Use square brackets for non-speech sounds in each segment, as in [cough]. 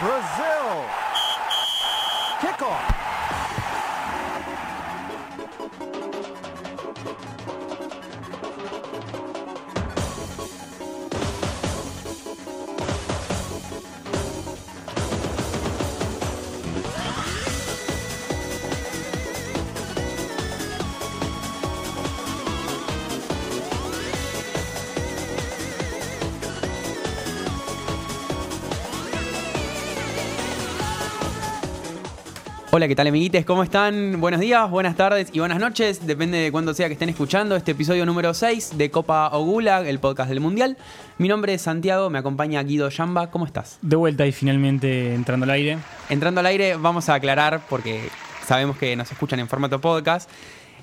Brazil. Kickoff. Hola, ¿qué tal amiguites? ¿Cómo están? Buenos días, buenas tardes y buenas noches, depende de cuándo sea que estén escuchando este episodio número 6 de Copa Ogula, el podcast del Mundial. Mi nombre es Santiago, me acompaña Guido Yamba, ¿cómo estás? De vuelta y finalmente entrando al aire. Entrando al aire, vamos a aclarar, porque sabemos que nos escuchan en formato podcast.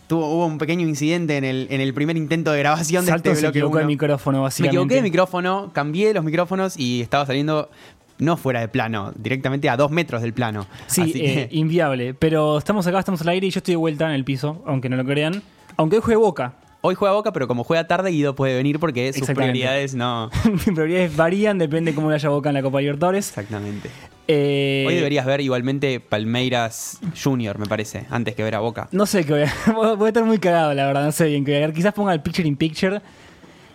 Tuvo, hubo un pequeño incidente en el, en el primer intento de grabación de Salto este se bloque equivocó de uno. micrófono, Me básicamente. equivoqué de micrófono, cambié los micrófonos y estaba saliendo no fuera de plano, directamente a dos metros del plano. Sí, eh, que- [laughs] inviable. Pero estamos acá, estamos al aire y yo estoy de vuelta en el piso, aunque no lo crean. Aunque hoy juegue Boca. Hoy juega Boca, pero como juega tarde, Guido puede venir porque sus prioridades no. [laughs] Mis prioridades varían, depende cómo le haya Boca en la Copa Libertadores. Exactamente. Eh, Hoy deberías ver igualmente Palmeiras Junior, me parece, antes que ver a Boca. No sé qué voy a... [laughs] voy a estar muy cagado, la verdad. No sé bien qué voy a ver. Quizás ponga el picture in picture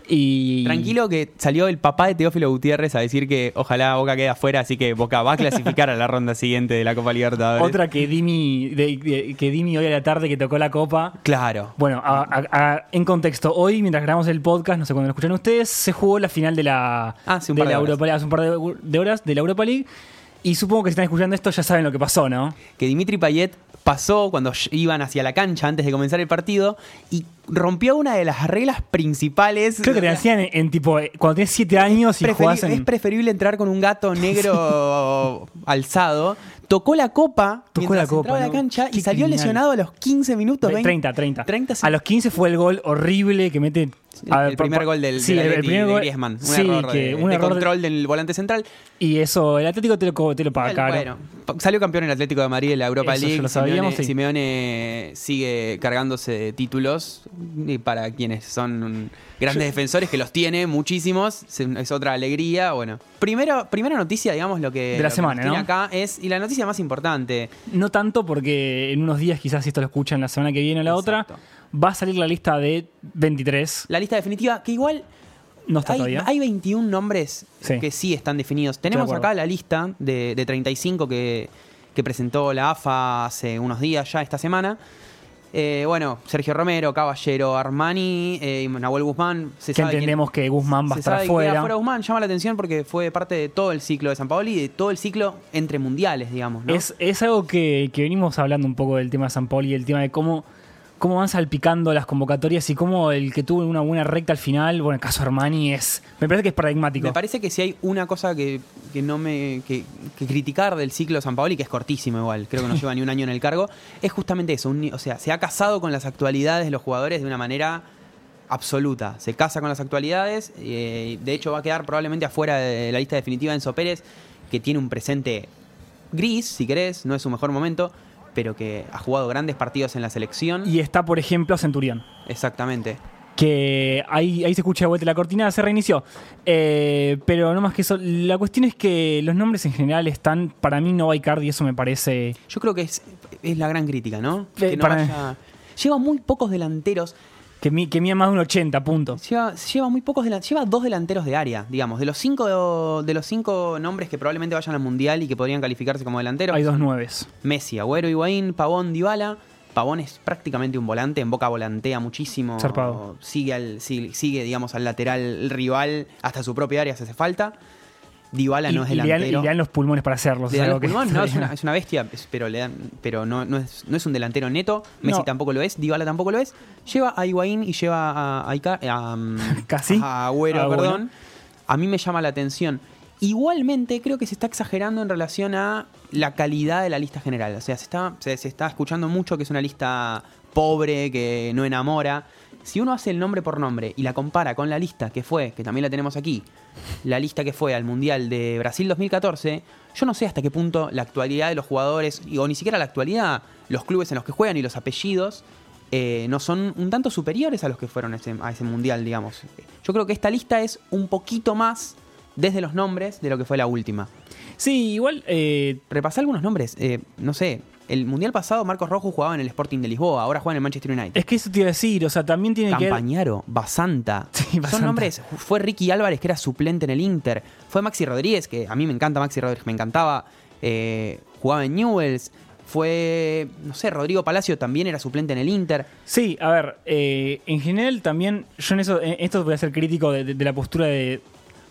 y... Tranquilo que salió el papá de Teófilo Gutiérrez a decir que ojalá Boca quede afuera, así que Boca va a clasificar a la ronda siguiente de la Copa Libertadores. Otra que Dimi, de- de- que Dimi hoy a la tarde que tocó la Copa. Claro. Bueno, a- a- a- en contexto, hoy mientras grabamos el podcast, no sé cuándo lo escuchan ustedes, se jugó la final de la, Ah, hace un de par de la. Europa League, hace un par de, de horas de la Europa League. Y supongo que si están escuchando esto ya saben lo que pasó, ¿no? Que Dimitri Payet pasó cuando iban hacia la cancha antes de comenzar el partido y rompió una de las reglas principales. Creo que te hacían en, en tipo, eh, cuando tienes 7 años y jugás en... Es preferible entrar con un gato negro [laughs] alzado. Tocó la copa, Tocó la copa, a la ¿no? cancha y salió criminal. lesionado a los 15 minutos. 20. 30, 30. 30 a los 15 fue el gol horrible que mete... a el primer gol del, sí, del el, el Atleti primer de gol, Griezmann. Un sí, error que de, un de error de- control del volante central. y eso, el Atlético te lo, te lo paga caro. Bueno, pa- salió campeón el Atlético de Madrid en la Europa Eso League. lo sabíamos, Simeone, sí. Simeone sigue cargándose de títulos y para quienes son grandes defensores, que los tiene muchísimos, es- otra alegría. Bueno, primero, primera noticia, digamos, lo que, De la semana, tiene ¿no? acá es, y la noticia más importante, No tanto porque en unos días, quizás si esto lo escuchan la semana que viene o la Exacto. otra, va a salir la lista de 23. la lista definitiva, que igual No está hay, todavía. hay 21 nombres Sí. que sí están definidos. Tenemos acá la lista de, de 35 que, que presentó la AFA hace unos días ya esta semana. Eh, bueno, Sergio Romero, Caballero, Armani, eh, Nahuel Guzmán. Se que sabe quién- entendemos que Guzmán va a estar afuera. fuera Guzmán llama la atención porque fue parte de todo el ciclo de San Paolo y de todo el ciclo entre mundiales, digamos. ¿no? Es, es algo que, que venimos hablando un poco del tema de San Paolo y el tema de cómo, cómo van salpicando las convocatorias y cómo el que tuvo una buena recta al final, bueno, el caso Armani es. Me parece que es paradigmático. Me parece que si hay una cosa que, que no me. Que, que criticar del ciclo de San Paoli, que es cortísimo igual, creo que no [laughs] lleva ni un año en el cargo, es justamente eso. un- o sea, se ha casado con las actualidades de los jugadores de una manera absoluta. Se casa con las actualidades. eh, de hecho, va a quedar probablemente afuera de la lista definitiva Enzo Pérez, que tiene un presente gris, si querés, no es su mejor momento, pero que ha jugado grandes partidos en la selección. Y está, por ejemplo, Centurión. Exactamente. que ahí, ahí se escucha de vuelta la cortina, se reinició. Eh, pero no más que eso, la cuestión es que los nombres en general están, para mí no va Icardi, eso me parece... Yo creo que es, es la gran crítica, ¿no? Eh, Que no para- vaya- Lleva muy pocos delanteros. Que, mi, que mía más de un 80 puntos. Lleva, lleva muy pocos delan- lleva dos delanteros de área, digamos. De los cinco de los cinco nombres que probablemente vayan al mundial y que podrían calificarse como delanteros. Hay dos nueves. Messi, Agüero, Higuaín, Pavón, Dybala. Pavón es prácticamente un volante, en Boca volantea muchísimo. Zarpado. Sigue al sigue, sigue, digamos al lateral rival hasta su propia área si hace falta. Dybala Y, no es y le dan, delantero. y le dan los pulmones para hacerlo. Le dan los pulmones, [laughs] no, es una, es una bestia, es- pero, le dan, pero no, no, es, no es un delantero neto. Messi No. tampoco lo es, Dybala tampoco lo es. Lleva a Higuaín y lleva a, a, Ica- a, um, [laughs] Casi. a Agüero, Ah, bueno. perdón. A mí me llama la atención. Igualmente creo que se está exagerando en relación a la calidad de la lista general. O sea, se está, se, se está escuchando mucho que es una lista pobre, que no enamora. Si uno hace el nombre por nombre y la compara con la lista que fue, que también la tenemos aquí, la lista que fue al Mundial de Brasil 2014, yo no sé hasta qué punto la actualidad de los jugadores, o ni siquiera la actualidad, los clubes en los que juegan y los apellidos, eh, no son un tanto superiores a los que fueron a ese, a ese Mundial, digamos. Yo creo que esta lista es un poquito más desde los nombres de lo que fue la última. Sí, igual. eh, Repasá algunos nombres. eh, no sé, el mundial pasado Marcos Rojo jugaba en el Sporting de Lisboa, ahora juega en el Manchester United. es que eso te iba a decir, o sea, también tiene que. Campañaro, Basanta. [laughs] Sí, Basanta. Son nombres. Fue Ricky Álvarez, que era suplente en el Inter. Fue Maxi Rodríguez, que a mí me encanta Maxi Rodríguez, me encantaba. eh, jugaba en Newells. Fue, no sé, Rodrigo Palacio también era suplente en el Inter. Sí, a ver, eh, en general también, yo en eso, en esto voy a ser crítico de, de- de la postura de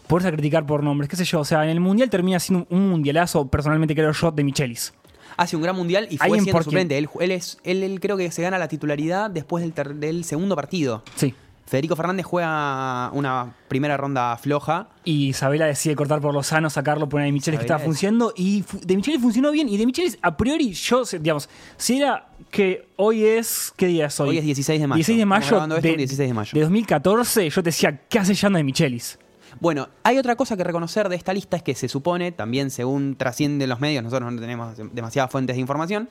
poderse criticar por nombres, qué sé yo, o sea, en el Mundial termina siendo un mundialazo, personalmente creo yo, de Michelis. Hace un gran mundial y fue siendo suplente. Él, él es, él, él creo que se gana la titularidad después del, ter- del segundo partido. Sí. Federico Fernández juega una primera ronda floja. Y Isabela decide cortar por Lozano, sacarlo, poner a De Michelis que estaba es- funcionando. Y De Michelis funcionó bien. Y De Michelis, a priori, yo, digamos, si era que hoy es. ¿Qué día es hoy? Hoy es 16 de mayo. 16 de Estamos mayo. grabando esto de, un 16 de mayo. de 2014, yo te decía, ¿qué hace Yanda De Michelis? Bueno, hay otra cosa que reconocer de esta lista es que se supone, también según trascienden los medios, nosotros no tenemos demasiadas fuentes de información,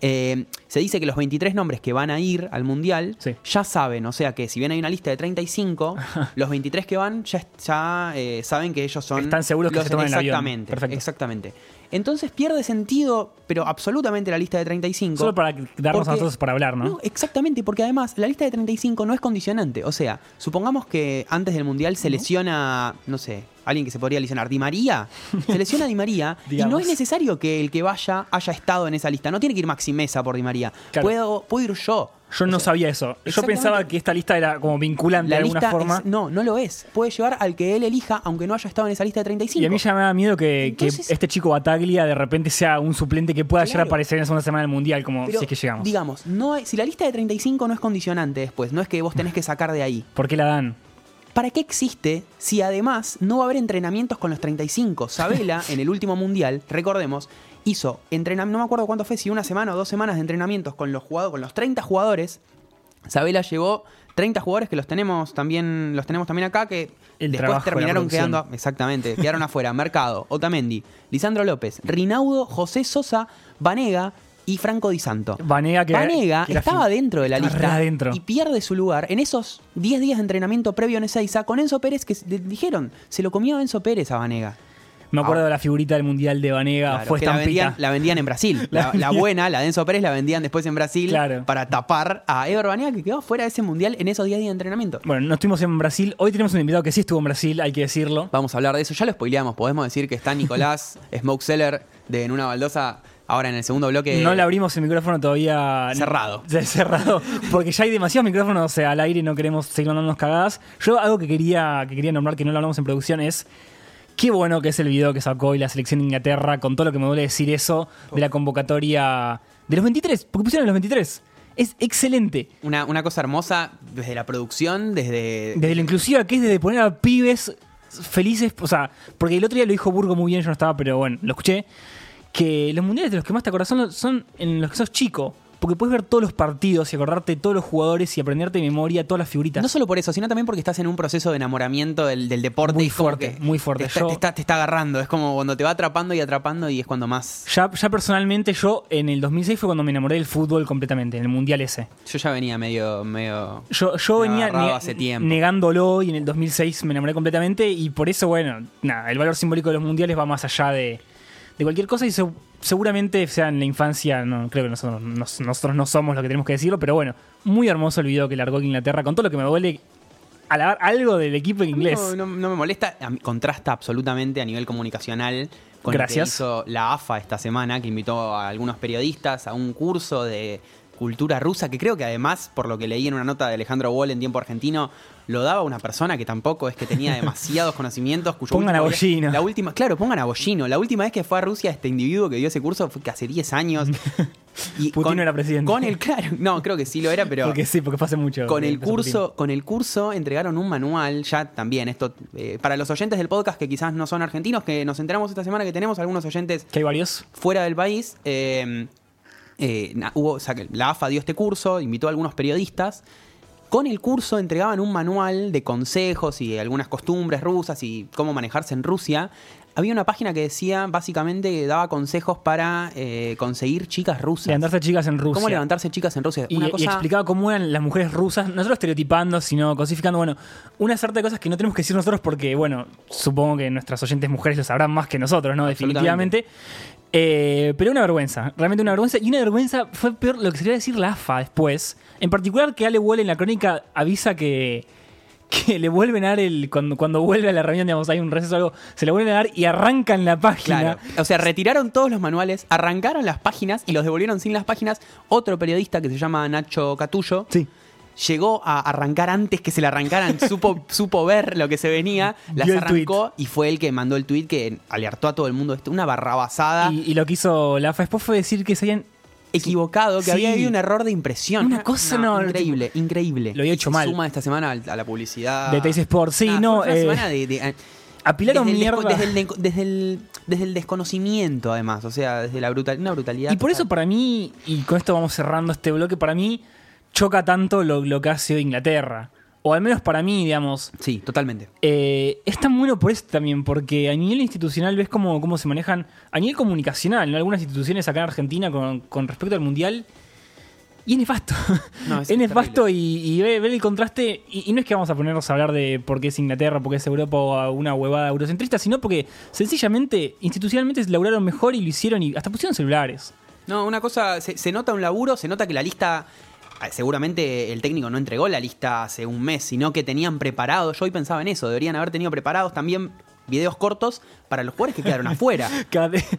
eh, se dice que los 23 nombres que van a ir al Mundial Sí. ya saben, o sea que si bien hay una lista de 35, los 23 que van ya, ya eh, saben que ellos son... Están seguros que los- se toman el avión. Exactamente, exactamente. Entonces pierde sentido, pero absolutamente la lista de 35. Solo para darnos a porque- nosotros para hablar, ¿no? No, exactamente, porque además la lista de 35 no es condicionante. O sea, supongamos que antes del Mundial se lesiona, no sé, alguien que se podría lesionar, Di María. [laughs] Se lesiona Di María y no es necesario que el que vaya haya estado en esa lista. No tiene que ir Maxi Mesa por Di María. Claro. Puedo, puedo ir yo. Yo no O sea, sabía eso. Yo pensaba que esta lista era como vinculante de alguna lista forma. es- no, no lo es. Puede llevar al que él elija, aunque no haya estado en esa lista de 35. Y a mí ya me da miedo que, este chico Bataglia de repente sea un suplente que pueda llegar a aparecer en la segunda semana del Mundial, como Pero, si es que llegamos. Digamos, no hay- si la lista de 35 no es condicionante después, no es que vos tenés que sacar de ahí. ¿Por qué la dan? ¿Para qué existe si además no va a haber entrenamientos con los 35? Sabela, [laughs] en el último mundial, recordemos, hizo entrenamiento, no me acuerdo cuánto fue, si una semana o dos semanas de entrenamientos con los jugadores, con los 30 jugadores. Sabela llevó 30 jugadores que los tenemos también, los tenemos también acá, que El después terminaron quedando, exactamente, quedaron [laughs] afuera. Mercado, Otamendi, Lisandro López, Rinaudo, José Sosa, Vanega y Franco Di Santo. Vanega, que Vanega que era estaba fin- dentro de la lista y pierde su lugar en esos 10 días de entrenamiento previo en Ezeiza con Enzo Pérez que dijeron, se lo comió Enzo Pérez a Vanega. Me acuerdo Ah. de la figurita del Mundial de Vanega, Claro, fue que la estampita. vendían, la vendían en Brasil. [laughs] La buena, la de Enzo Pérez, la vendían después en Brasil Claro. para tapar a Ever Vanega que quedó fuera de ese mundial en esos 10 días de entrenamiento. Bueno, no estuvimos en Brasil. Hoy tenemos un invitado que sí estuvo en Brasil, hay que decirlo. Vamos a hablar de eso, ya lo spoileamos, podemos decir que está Nicolás [laughs] Smokeseller de En una baldosa ahora en el segundo bloque. No le abrimos el micrófono todavía. Cerrado. [laughs] Cerrado. Porque ya hay demasiados micrófonos o sea, al aire y no queremos seguir mandándonos cagadas. Yo algo que quería, que quería nombrar que no lo hablamos en producción es. Qué bueno que es el video que sacó hoy la selección de Inglaterra, con todo lo que me duele decir eso, de la convocatoria de los 23, porque pusieron los 23. Es excelente. Una, una cosa hermosa desde la producción, desde... Desde lo inclusiva que es desde poner a pibes felices, o sea, porque el otro día lo dijo Burgo muy bien, yo no estaba, pero bueno, lo escuché, que los mundiales de los que más te acordás son, son en los que sos chico, porque puedes ver todos los partidos y acordarte de todos los jugadores y aprenderte de memoria todas las figuritas. No solo por eso, sino también porque estás en un proceso de enamoramiento del, del deporte. Muy y fuerte, muy fuerte. Te está, Yo- te está- te está agarrando, es como cuando te va atrapando y atrapando y es cuando más... ya, ya personalmente yo en el 2006 fue cuando me enamoré del fútbol completamente, en el mundial ese. Yo ya venía medio... medio... Yo, yo venía agarraba ne- hace tiempo. negándolo y en el 2006 me enamoré completamente y por eso, bueno, nada, el valor simbólico de los mundiales va más allá de, de cualquier cosa y se- seguramente sea en la infancia, no creo que nosotros, nos- nosotros no somos lo que tenemos que decirlo, pero bueno, muy hermoso el video que largó Inglaterra con todo lo que me duele alabar algo del equipo inglés. No, no- no me molesta, contrasta absolutamente a nivel comunicacional con Gracias. lo que hizo la AFA esta semana, que invitó a algunos periodistas a un curso de cultura rusa, que creo que además, por lo que leí en una nota de Alejandro Wall en tiempo argentino, lo daba una persona que tampoco es que tenía [laughs] demasiados conocimientos. Cuyo Pongan a Bollino. La última, claro, pongan a Bollino. La última vez que fue a Rusia este individuo que dio ese curso fue que hace 10 años. [laughs] Y Putin era presidente. Con el, claro, no, creo que sí lo era, pero porque sí, porque fue hace mucho. con que el Putin. curso, con el curso entregaron un manual, ya también, esto, eh, para los oyentes del podcast que quizás no son argentinos, que nos enteramos esta semana que tenemos algunos oyentes Que hay varios. fuera del país. eh, eh, hubo, la AFA dio este curso, invitó a algunos periodistas con el curso entregaban un manual de consejos y algunas costumbres rusas y cómo manejarse en Rusia. Había una página que decía, básicamente, que daba consejos para eh, conseguir chicas rusas. Levantarse chicas en Rusia. ¿Cómo levantarse chicas en Rusia? Y, Una y cosa- explicaba cómo eran las mujeres rusas, no solo estereotipando, sino cosificando, bueno, una sarta de cosas que no tenemos que decir nosotros porque, bueno, supongo que nuestras oyentes mujeres lo sabrán más que nosotros, ¿no? Definitivamente. Eh, pero una vergüenza, realmente una vergüenza. Y una vergüenza fue peor lo que sería decir la AFA después. En particular que Ale Wall en la crónica avisa que, que le vuelven a dar el. Cuando, cuando vuelve a la reunión, digamos, hay un receso o algo, se le vuelven a dar y arrancan la página. Claro. O sea, retiraron todos los manuales, arrancaron las páginas y los devolvieron sin las páginas. Otro periodista que se llama Nacho Catullo Sí. llegó a arrancar antes que se le arrancaran, [laughs] supo, supo ver lo que se venía, las arrancó y fue el que mandó el tweet que alertó a todo el mundo. Esto, Una barrabasada, Y, y lo que hizo la después fue decir que se habían equivocado, que Sí. había habido un error de impresión. Una cosa, no, Increíble, increíble. Lo había hecho Se mal. Suma esta semana a la publicidad. De Teis Sports. Sí, no, fue una eh, semana de- de- apilaron desde el, mierda. desde, el, de- desde, el, desde el desconocimiento, además. O sea, desde la brutal, una brutalidad. Y por eso para mí, y con esto vamos cerrando este bloque, para mí choca tanto lo, lo que hace hoy Inglaterra. O al menos para mí, digamos. Sí, totalmente. eh, es tan bueno por eso también, porque a nivel institucional ves cómo, cómo se manejan, a nivel comunicacional, ¿no? algunas instituciones acá en Argentina con, con respecto al Mundial. Y es nefasto. [laughs] No, es [laughs] es nefasto y, y ve, ve el contraste. Y, y no es que vamos a ponernos a hablar de por qué es Inglaterra, por qué es Europa o una huevada eurocentrista, sino porque sencillamente, institucionalmente, laburaron mejor y lo hicieron y hasta pusieron celulares. No, una cosa, se, se nota un laburo, se nota que la lista, seguramente el técnico no entregó la lista hace un mes, sino que tenían preparado, yo hoy pensaba en eso, deberían haber tenido preparados también videos cortos para los jugadores que quedaron [laughs] afuera.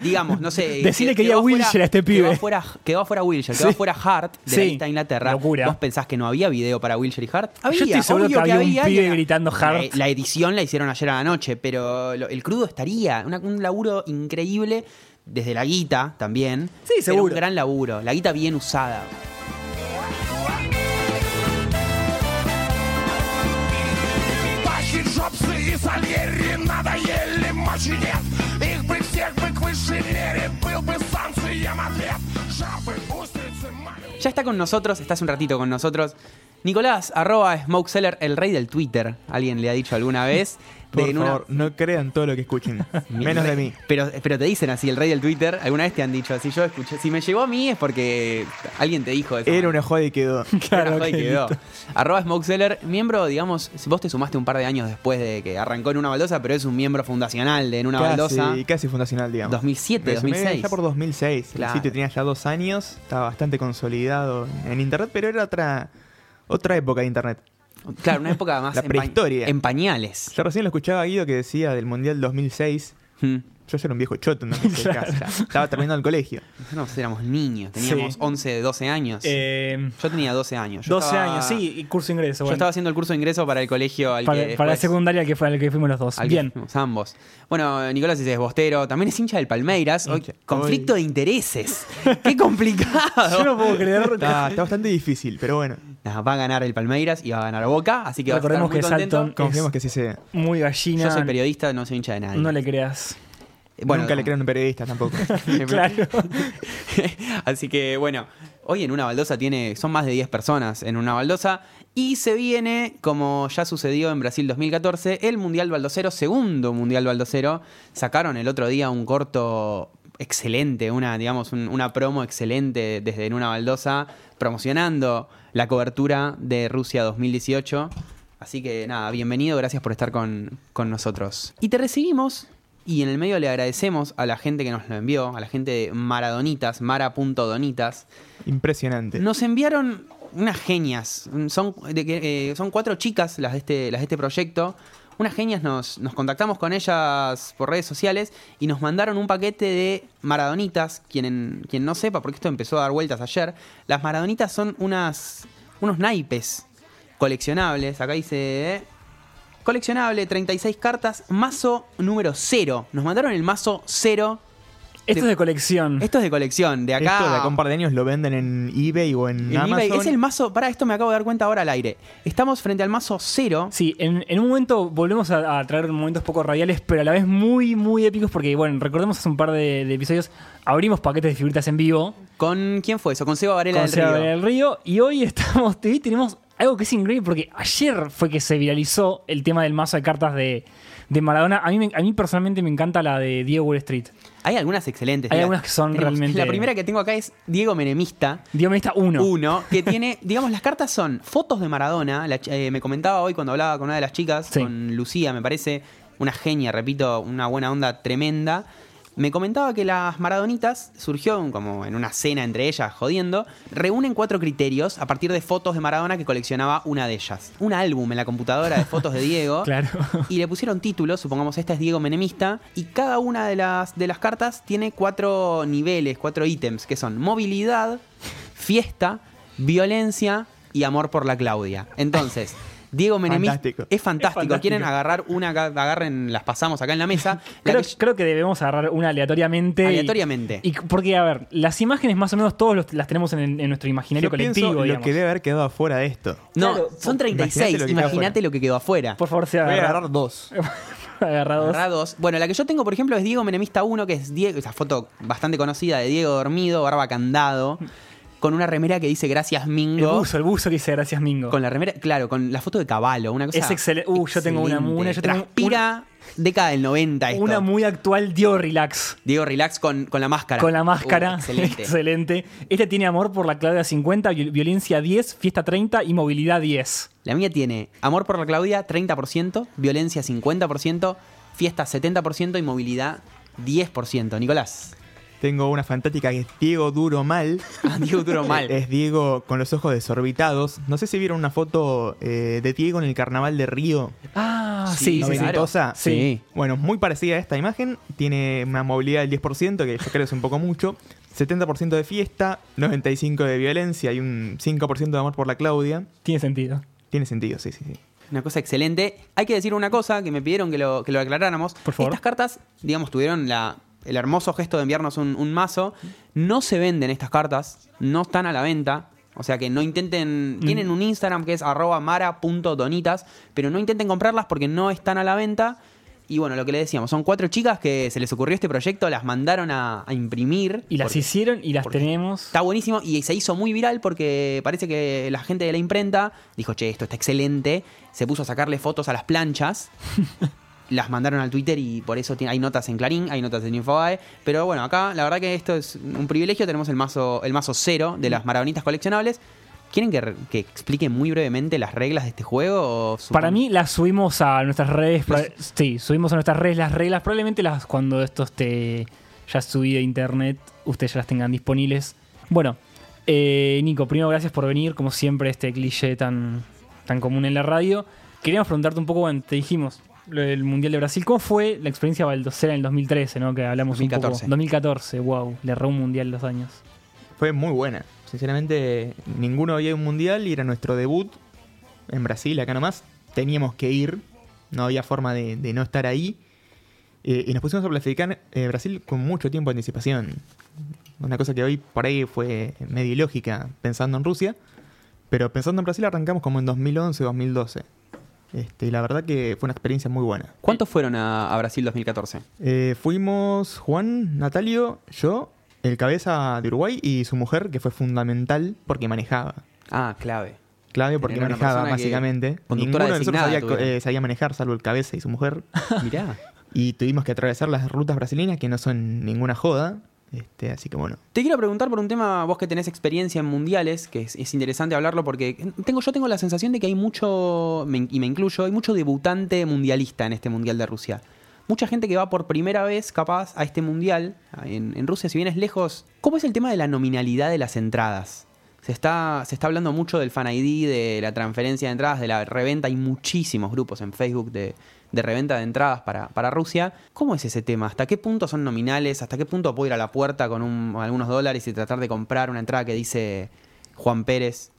Digamos, no sé. [laughs] Decirle que quedó Wilshere a este Quedó pibe. afuera, quedó afuera Wilshere, quedó Sí. afuera Hart de Sí. la lista de Inglaterra. Locura. ¿Vos pensás que no había video para Wilshere y Hart? Yo Había, estoy seguro que había un pibe gritando Hart. La, la edición la hicieron ayer a la noche, pero lo- el crudo estaría. Una- un laburo increíble desde la guita también. Sí, seguro. Un gran laburo. La guita bien usada. сальери Надоели мочи нет Их бы всех бы к высшей мере Был бы санкциям ответ Жабы, устрицы, маленькие Ya está con nosotros, está hace un ratito con nosotros. Nicolás, arroba Smokeseller, el rey del Twitter. Alguien le ha dicho alguna vez. [laughs] Por De- una- favor, no crean todo lo que escuchen. [laughs] Menos de mí. Pero, pero te dicen así, el rey del Twitter. ¿Alguna vez te han dicho así? Yo escuché. Si me llegó a mí es porque alguien te dijo eso. Era una joda y quedó. [laughs] Claro, y que quedó. listo. Arroba Smokeseller, miembro, digamos, vos te sumaste un par de años después de que arrancó en una baldosa, pero es un miembro fundacional de En una baldosa. Casi, casi fundacional, digamos. 2007, Me sumé 2006. Ya por 2006. Claro. El sitio tenía ya dos años. Estaba bastante consolidado en internet, pero era otra, otra época de internet. Claro, una época más La en pa- prehistoria. En pañales. Yo recién lo escuchaba a Guido que decía del Mundial 2006. Hmm. Yo ya era un viejo choto en 2006 casi. Estaba terminando el colegio. Nosotros éramos niños, teníamos Sí. 11, 12 años. Eh, Yo tenía 12 años. Yo 12 estaba- años, sí, y curso de ingreso. Yo bueno. estaba haciendo el curso de ingreso para el colegio al para, que para la secundaria que fue al que fuimos los dos. Bien. fuimos ambos. Bueno, Nicolás es bostero, también es hincha del Palmeiras. Hoy, conflicto de intereses. [laughs] Qué complicado. Yo no puedo creer. Está, está bastante difícil, pero bueno. Nah, va a ganar el Palmeiras y va a ganar Boca, así que va a estar Recordemos muy que contento. Salton- Confiemos Es- que sí sea. Muy gallina. Yo soy periodista, no soy hincha de nadie. No le creas. Bueno, Nunca le crean a un periodista tampoco. [laughs] claro. [laughs] Así que bueno, hoy en una baldosa tiene, son más de 10 personas en una baldosa y se viene, como ya sucedió en Brasil 2014, el Mundial Baldocero, segundo Mundial Baldocero. Sacaron el otro día un corto excelente, una, digamos, un- una promo excelente desde en una baldosa, promocionando la cobertura de Rusia 2018. Así que nada, bienvenido, gracias por estar con, con nosotros. Y te recibimos y en el medio le agradecemos a la gente que nos lo envió, a la gente de Maradonitas, mara.donitas. Impresionante. Nos enviaron unas genias. Son, de que, eh, son cuatro chicas las de este, las de este proyecto. Unas genias nos, nos contactamos con ellas por redes sociales y nos mandaron un paquete de maradonitas. Quien, quien no sepa, porque esto empezó a dar vueltas ayer. Las maradonitas son unas, unos naipes coleccionables. Acá dice... eh, Coleccionable, 36 cartas, mazo número 0. Nos mandaron el mazo 0. Esto es de colección. Esto es de colección, de acá... Esto de acá un par de años lo venden en eBay o en, En Amazon. eBay. Es el mazo. Para esto me acabo de dar cuenta ahora al aire. Estamos frente al mazo cero. Sí, en, en un momento volvemos a, a traer momentos poco radiales, pero a la vez muy, muy épicos, porque, bueno, recordemos hace un par de, de episodios, abrimos paquetes de figuritas en vivo ¿Con quién fue eso? Con Seba Varela con del Seba Río. Varela del Río, y hoy estamos, hoy tenemos algo que es increíble porque ayer fue que se viralizó el tema del mazo de cartas de, de Maradona. A mí, me- a mí personalmente me encanta la de Diego Wall Street. Hay algunas excelentes. Hay algunas que son realmente- La primera que tengo acá es Diego Menemista. Diego Menista 1. Uno, que [laughs] tiene, digamos, las cartas son fotos de Maradona. La eh, me comentaba hoy cuando hablaba con una de las chicas, Sí. con Lucía, me parece una genia, repito, una buena onda tremenda. Me comentaba que las maradonitas surgió como en una cena entre ellas, jodiendo. Reúnen cuatro criterios a partir de fotos de Maradona que coleccionaba una de ellas. Un álbum en la computadora de fotos de Diego. [laughs] Claro. Y le pusieron títulos, supongamos esta es Diego Menemista, y cada una de las, de las cartas tiene cuatro niveles, cuatro ítems, que son movilidad, fiesta, violencia y amor por la Claudia. Entonces, [laughs] Diego Menemista Fantástico. es fantástico. Es fantástico. Quieren agarrar una, agarren, las pasamos acá en la mesa. [laughs] La Creo, que- creo que debemos agarrar una aleatoriamente. Aleatoriamente. Y, porque, a ver, las imágenes más o menos todos los- las tenemos en, en nuestro imaginario Yo colectivo. lo digamos. que debe haber quedado afuera de esto. no, claro, son imagínate 36. lo que queda Imagínate lo que quedó afuera. Por favor, se Voy a agarra, agarrar dos. [laughs] agarra dos. Agarrá dos. Bueno, la que yo tengo, por ejemplo, es Diego Menemista 1, que es Diego, esa foto bastante conocida de Diego dormido, barba candado, con una remera que dice gracias El Mingo. buzo, el buzo que dice gracias Mingo. Con la remera, claro, con la foto de caballo, una cosa. Es excelente. Uh, yo tengo una muy- una- yo tengo Transpira década del 90 esto. Una muy actual Diego Relax. Diego Relax con, con la máscara. Con la máscara. Uh, excelente. [laughs] Excelente. Este tiene amor por la Claudia 50, viol- violencia 10, fiesta 30 y movilidad 10. La mía tiene amor por la Claudia 30%, violencia 50%, fiesta 70% y movilidad 10%. Nicolás. Tengo una fantástica que es Diego Duro Mal. [laughs] Ah, Diego duró mal. Es Diego con los ojos desorbitados. No sé si vieron una foto eh, de Diego en el carnaval de Río. Ah, Sí, sí, sí. sí. claro. noventosa. Sí. Bueno, muy parecida a esta imagen. Tiene una movilidad del 10%, que yo creo que es un poco mucho. 70% de fiesta, 95% de violencia y un 5% de amor por la Claudia. Tiene sentido. Tiene sentido, sí, sí, sí. Una cosa excelente. Hay que decir una cosa que me pidieron que lo, que lo aclaráramos. Por favor. Estas cartas, digamos, tuvieron la, el hermoso gesto de enviarnos un, un mazo. No se venden estas cartas, no están a la venta. O sea que no intenten. Mm. Tienen un Instagram que es arroba mara.donitas, pero no intenten comprarlas porque no están a la venta. Y bueno, lo que le decíamos, son cuatro chicas que se les ocurrió este proyecto, las mandaron a, a imprimir. Y las porque hicieron y las tenemos. Está buenísimo y se hizo muy viral porque parece que la gente de la imprenta dijo, che, esto está excelente. Se puso a sacarle fotos a las planchas. [laughs] las mandaron al Twitter y por eso hay notas en Clarín, hay notas en Infobae. Pero bueno, acá la verdad que esto es un privilegio. Tenemos el mazo, el mazo cero de las maradonitas coleccionables. ¿Quieren que, que explique muy brevemente las reglas de este juego? Para mí las subimos a nuestras redes. Sí, subimos a nuestras redes las reglas. Probablemente las cuando esto esté ya subido a internet, ustedes ya las tengan disponibles. Bueno, eh, Nico, primero gracias por venir, como siempre, este cliché tan, tan común en la radio. Queríamos preguntarte un poco, bueno, te dijimos, del Mundial de Brasil, ¿cómo fue la experiencia baldocera en el 2013, ¿no? Que hablamos 2014. un poco. 2014, wow, le erró un Mundial los años. Fue muy buena. Sinceramente, ninguno había un mundial y era nuestro debut en Brasil, acá nomás. Teníamos que ir, no había forma de, de no estar ahí. Eh, y nos pusimos a planificar eh, Brasil con mucho tiempo de anticipación. Una cosa que hoy por ahí fue medio ilógica pensando en Rusia. Pero pensando en Brasil arrancamos como en 2011, 2012. Este, y la verdad que fue una experiencia muy buena. ¿Cuántos fueron a, a Brasil 2014? Eh, fuimos Juan, Natalio, yo, el cabeza de Uruguay y su mujer, que fue fundamental porque manejaba. Ah, clave. Clave porque Tener manejaba, básicamente. Ninguno de nosotros sabía, eh, sabía manejar, salvo el cabeza y su mujer. [laughs] Mirá. y tuvimos que atravesar las rutas brasileñas, que no son ninguna joda. Este, así que bueno. Te quiero preguntar por un tema, vos que tenés experiencia en mundiales, que es, es interesante hablarlo porque tengo, yo tengo la sensación de que hay mucho, y me incluyo, hay mucho debutante mundialista en este mundial de Rusia. Mucha gente que va por primera vez, capaz, a este mundial en, en Rusia, si bien es lejos. ¿Cómo es el tema de la nominalidad de las entradas? Se está, se está hablando mucho del Fan ID, de la transferencia de entradas, de la reventa. Hay muchísimos grupos en Facebook de, de reventa de entradas para, para Rusia. ¿Cómo es ese tema? ¿Hasta qué punto son nominales? ¿Hasta qué punto puedo ir a la puerta con un- algunos dólares y tratar de comprar una entrada que dice Juan Pérez?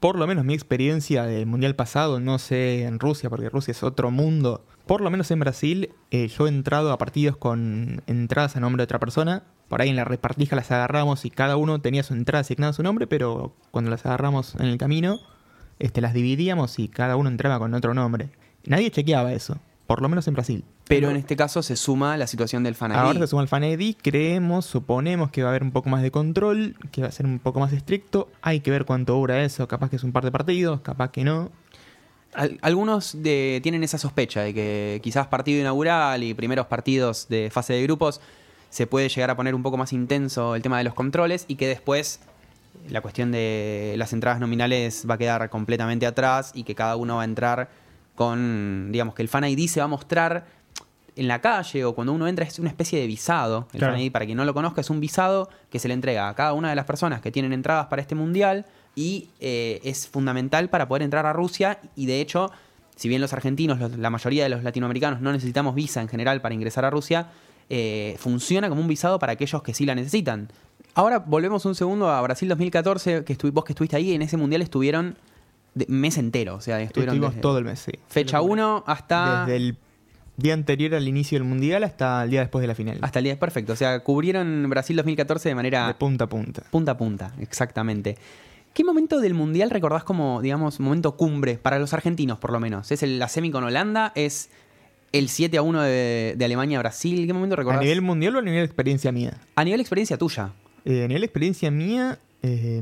Por lo menos mi experiencia del mundial pasado, no sé en Rusia, porque Rusia es otro mundo. Por lo menos en Brasil, eh, yo he entrado a partidos con entradas a nombre de otra persona. Por ahí en la repartija las agarramos y cada uno tenía su entrada asignada a su nombre, pero cuando las agarramos en el camino, este, las dividíamos y cada uno entraba con otro nombre. Nadie chequeaba eso. Por lo menos en Brasil. Pero en este caso se suma la situación del fan ID. Ahora se suma el Fan ID, creemos, suponemos que va a haber un poco más de control, que va a ser un poco más estricto. Hay que ver cuánto dura eso, capaz que es un par de partidos, capaz que no. Al- algunos de- tienen esa sospecha de que quizás partido inaugural y primeros partidos de fase de grupos se puede llegar a poner un poco más intenso el tema de los controles y que después la cuestión de las entradas nominales va a quedar completamente atrás y que cada uno va a entrar con, digamos, que el Fan ID se va a mostrar en la calle o cuando uno entra es una especie de visado. El Claro. Fan ID, para quien no lo conozca, es un visado que se le entrega a cada una de las personas que tienen entradas para este mundial y eh, es fundamental para poder entrar a Rusia y de hecho, si bien los argentinos, los- la mayoría de los latinoamericanos no necesitamos visa en general para ingresar a Rusia, eh, funciona como un visado para aquellos que sí la necesitan. Ahora volvemos un segundo a Brasil 2014, que vos que estuviste ahí, en ese mundial estuvieron de mes entero, o sea, estuvieron Estuvimos desde todo el mes, sí. fecha 1 hasta Desde el día anterior al inicio del mundial hasta el día después de la final. hasta el día perfecto, o sea, cubrieron Brasil 2014 de manera de punta a punta. punta a punta, exactamente. ¿Qué momento del mundial recordás como, digamos, momento cumbre para los argentinos, por lo menos? ¿Es el- la semi con Holanda? ¿Es el 7 a 1 de, de Alemania a Brasil? ¿Qué momento ¿A recordás? nivel mundial o a nivel experiencia mía? A nivel experiencia tuya. Eh, a nivel experiencia mía, eh,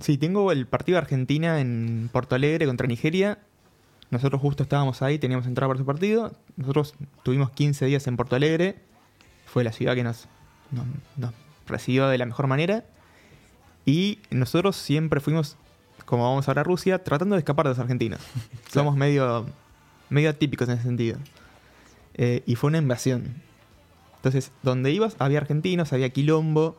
sí, tengo el partido de Argentina en Porto Alegre contra Nigeria. Nosotros justo estábamos ahí, teníamos entrada para su partido. Nosotros tuvimos 15 días en Porto Alegre. Fue la ciudad que nos, nos, nos recibió de la mejor manera. Y nosotros siempre fuimos, como vamos ahora a Rusia, tratando de escapar de los argentinos. [laughs] Somos medio, medio atípicos en ese sentido. Eh, y fue una invasión. Entonces, donde ibas había argentinos, había quilombo.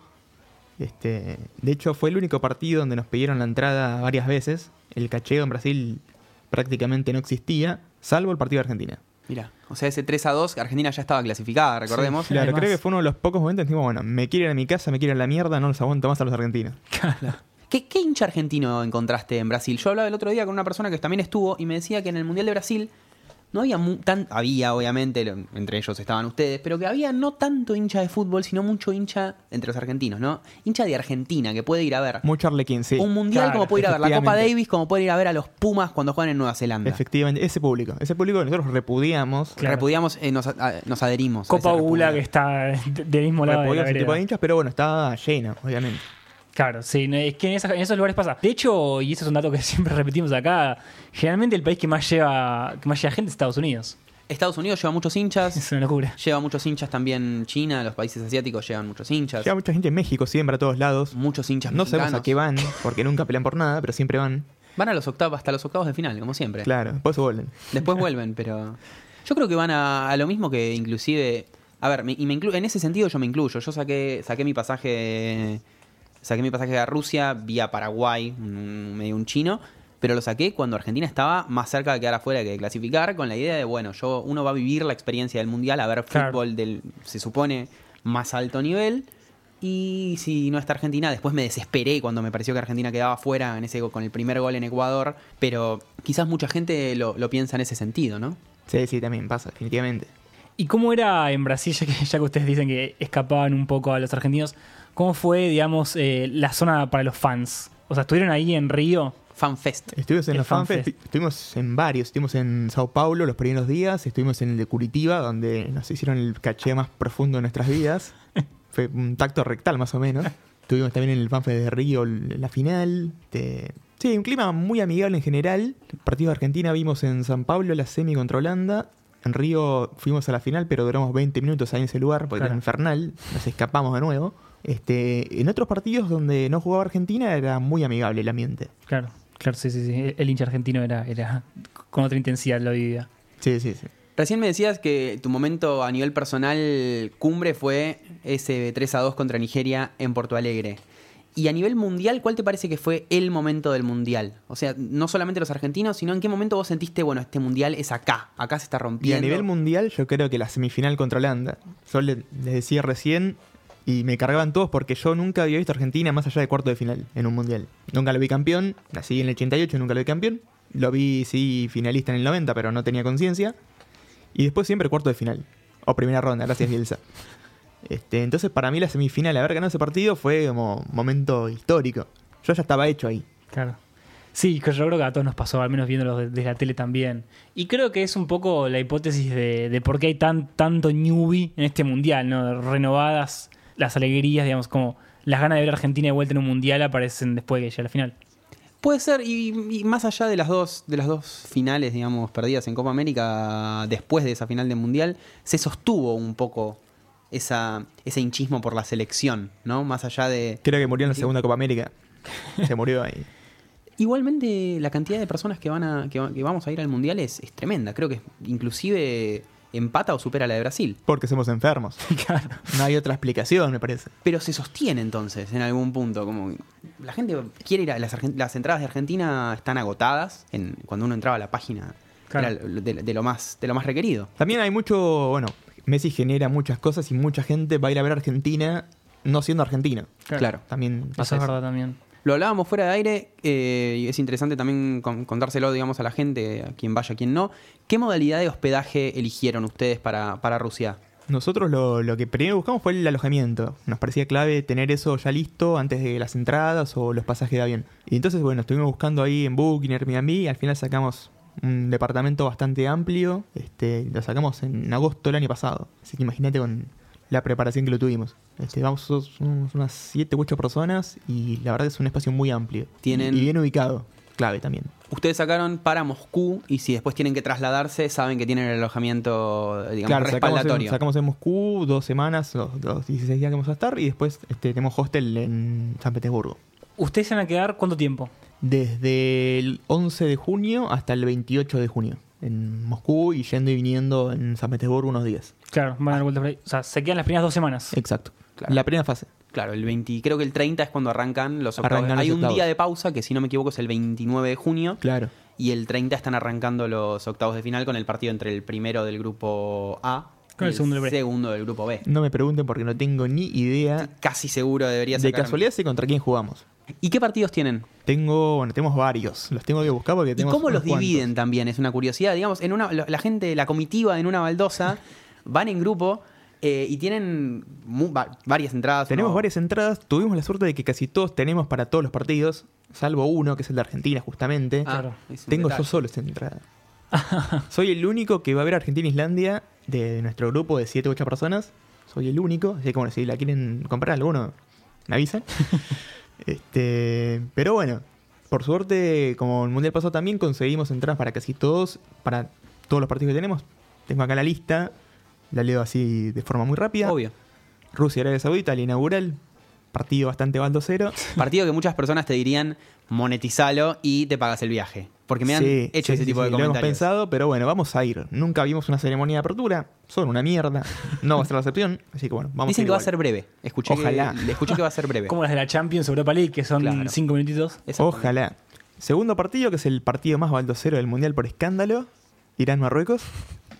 Este, de hecho, fue el único partido donde nos pidieron la entrada varias veces. El cacheo en Brasil prácticamente no existía, salvo el partido de Argentina. Mira, o sea, ese 3 a 2, Argentina ya estaba clasificada, recordemos. Sí, Claro, además- creo que fue uno de los pocos momentos en que dijimos, bueno, me quiero ir a mi casa, me quiero ir a la mierda, no los aguanto más a los argentinos. [laughs] ¿Qué, qué hincha argentino encontraste en Brasil? Yo hablaba el otro día con una persona que también estuvo y me decía que en el Mundial de Brasil no había mu- tan había obviamente entre ellos estaban ustedes pero que había no tanto hincha de fútbol sino mucho hincha entre los argentinos no hincha de Argentina que puede ir a ver Mucho Arlequín, sí. un mundial claro, como puede ir a ver la Copa. Davis como puede ir a ver a los Pumas cuando juegan en Nueva Zelanda Efectivamente, ese público. Ese público que nosotros repudiamos. Claro. repudiamos eh, nos, a- nos adherimos Copa repudio. que está de- del mismo lado de la repudiamos ese tipo de hinchas, pero bueno, estaba lleno, obviamente. Claro, sí, es que en, esas- en esos lugares pasa. De hecho, y eso es un dato que [laughs] siempre repetimos acá, generalmente el país que más lleva, que más lleva gente es Estados Unidos. Estados Unidos lleva muchos hinchas [laughs] Es una locura. lleva muchos hinchas también China los países asiáticos llevan muchos hinchas Llega mucha gente en México siempre a todos lados. muchos hinchas No sabemos a mexicanos. qué van, porque nunca pelean por nada, pero siempre van. van a los octavos hasta los octavos de final como siempre Claro, después vuelven. Después [laughs] vuelven, pero. Yo creo que van a, a lo mismo que inclusive. A ver, me- y me inclu- en ese sentido yo me incluyo. Yo saqué, saqué mi pasaje. Saqué mi pasaje a Rusia vía Paraguay, un, medio un chino. Pero lo saqué cuando Argentina estaba más cerca de quedar afuera que de clasificar, con la idea de, bueno, yo uno va a vivir la experiencia del mundial, a ver Claro. fútbol del, se supone, más alto nivel. Y si no está Argentina, después me desesperé cuando me pareció que Argentina quedaba fuera en ese, con el primer gol en Ecuador. Pero quizás mucha gente lo, lo piensa en ese sentido, ¿no? Sí, sí, también pasa, definitivamente. ¿Y cómo era en Brasil, [laughs] ya que, ya que ustedes dicen que escapaban un poco a los argentinos? ¿Cómo fue, digamos, eh, la zona para los fans? O sea, ¿estuvieron ahí en Río? FanFest. Estuvimos en El los FanFest, FanFest. estuvimos en varios, estuvimos en Sao Paulo los primeros días, estuvimos en el de Curitiba, donde nos hicieron el caché más profundo de nuestras vidas. [laughs] Fue un tacto rectal más o menos. Estuvimos también en el FanFest de Río, la final. de- Sí, un clima muy amigable en general. El partido de Argentina vimos en San Pablo la semi contra Holanda. En Río fuimos a la final, pero duramos 20 minutos ahí en ese lugar porque Claro. era infernal. Nos escapamos de nuevo. Este, en otros partidos donde no jugaba Argentina era muy amigable el ambiente. Claro, claro, sí, sí, sí. El hincha argentino era, era con otra intensidad lo vivía. Sí, sí, sí. Recién me decías que tu momento a nivel personal cumbre fue ese 3 a 2 contra Nigeria en Porto Alegre. Y a nivel mundial, ¿cuál te parece que fue el momento del mundial? O sea, no solamente los argentinos, sino en qué momento vos sentiste, bueno, este mundial es acá, acá se está Y rompiendo. a nivel mundial, yo creo que la semifinal contra Holanda. Yo le- les decía recién y me cargaban todos porque yo nunca había visto a Argentina más allá de cuarto de final en un mundial. Nunca lo vi campeón, nací en el 88, nunca lo vi campeón. Lo vi, sí, finalista en el 90, pero no tenía conciencia. Y después siempre cuarto de final. O primera ronda, gracias [laughs] Bielsa. Este, entonces, para mí la semifinal, haber ganado ese partido fue como momento histórico. Yo ya estaba hecho ahí. Claro. Sí, yo creo que a todos nos pasó, al menos viéndolo de- desde la tele también. Y creo que es un poco la hipótesis de, de por qué hay tan, tanto newbie en este mundial, ¿no? Renovadas las alegrías, digamos, como las ganas de ver a Argentina de vuelta en un mundial aparecen después de que llegue a la final. Puede ser, y, y más allá de las dos, de las dos finales, digamos, perdidas en Copa América, después de esa final del Mundial, se sostuvo un poco esa, ese hinchismo por la selección, ¿no? Más allá de. Creo que murió en la segunda Copa América. [laughs] Se murió ahí. Igualmente, la cantidad de personas que van a, que vamos a ir al Mundial es, es tremenda. Creo que inclusive empata o supera la de Brasil. Porque somos enfermos. [laughs] Claro. No hay otra explicación, me parece. Pero se sostiene entonces en algún punto. Como la gente quiere ir a las, las entradas de Argentina están agotadas. En, cuando uno entraba a la página Claro. era de, de lo más, de lo más requerido. También hay mucho, bueno, Messi genera muchas cosas y mucha gente va a ir a ver a Argentina no siendo argentino. Claro. También Eso pasa es verdad también. Lo hablábamos fuera de aire eh, y es interesante también con- contárselo, digamos, a la gente, a quien vaya, a quien no. ¿Qué modalidad de hospedaje eligieron ustedes para, para Rusia? Nosotros lo, lo que primero buscamos fue el alojamiento. Nos parecía clave tener eso ya listo antes de las entradas o los pasajes de avión. Y entonces, bueno, estuvimos buscando ahí en Booking, Airbnb, y al final sacamos un departamento bastante amplio. Este, lo sacamos en agosto del año pasado. Así que imagínate con la preparación que lo tuvimos. Este, vamos, somos unas 7 u 8 personas y la verdad que es un espacio muy amplio. Tienen- Y bien ubicado. Clave también. Ustedes sacaron para Moscú y si después tienen que trasladarse, saben que tienen el alojamiento, digamos, Claro, sacamos en, respaldatorio. sacamos en Moscú dos semanas, los, los 16 días que vamos a estar, y después este, tenemos hostel en San Petersburgo. ¿Ustedes se van a quedar cuánto tiempo? Desde el 11 de junio hasta el 28 de junio en Moscú y yendo y viniendo en San Petersburgo unos días. Claro, van a dar vuelta por ahí. O sea, se quedan las primeras dos semanas. Exacto. Claro. La primera fase. Claro, el 20, creo que el 30 es cuando arrancan los octavos. Arrancan los Hay un octavos. día de pausa que si no me equivoco es el 29 de junio. Claro. Y el 30 están arrancando los octavos de final con el partido entre el primero del grupo A Con y el segundo del segundo del grupo B. No me pregunten porque no tengo ni idea. Casi seguro debería De sacar- casualidad sé contra quién jugamos. ¿Y qué partidos tienen? Tengo, bueno, tenemos varios. Los tengo que buscar porque ¿Y tenemos cómo los cuantos. dividen también? Es una curiosidad. Digamos, en una, la gente, la comitiva en una baldosa, [laughs] van en grupo eh, y tienen mu- va- varias entradas. Tenemos ¿no? varias entradas. Tuvimos la suerte de que casi todos tenemos para todos los partidos, salvo uno, que es el de Argentina, justamente. Ah, Claro. Tengo detalle. yo solo esa entrada. [laughs] Soy el único que va a ver Argentina-Islandia de nuestro grupo de 7 u 8 personas. Soy el único. Así que bueno, si la quieren comprar alguno, me avisan. [laughs] este, pero bueno, por suerte, como el Mundial pasó también, conseguimos entradas para casi todos, para todos los partidos que tenemos. Tengo acá la lista, la leo así de forma muy rápida. Obvio. Rusia, Arabia Saudita, la inaugural. Partido bastante baldocero. [laughs] Partido que muchas personas te dirían monetizalo y te pagas el viaje. Porque me han Sí, hecho sí, ese sí, tipo sí, de Lo hemos comentarios. pensado, pero bueno, vamos a ir. Nunca vimos una ceremonia de apertura. Son una mierda. [laughs] No va a ser la excepción. Así que bueno, vamos Dicen a ir que va a igual. ser breve. Escuché Ojalá. Que, escuché que va a ser breve. [laughs] Como las de la Champions Europa League, que son Claro. cinco minutitos. Ojalá. Segundo partido, que es el partido más baldocero del mundial por escándalo. Irán-Marruecos,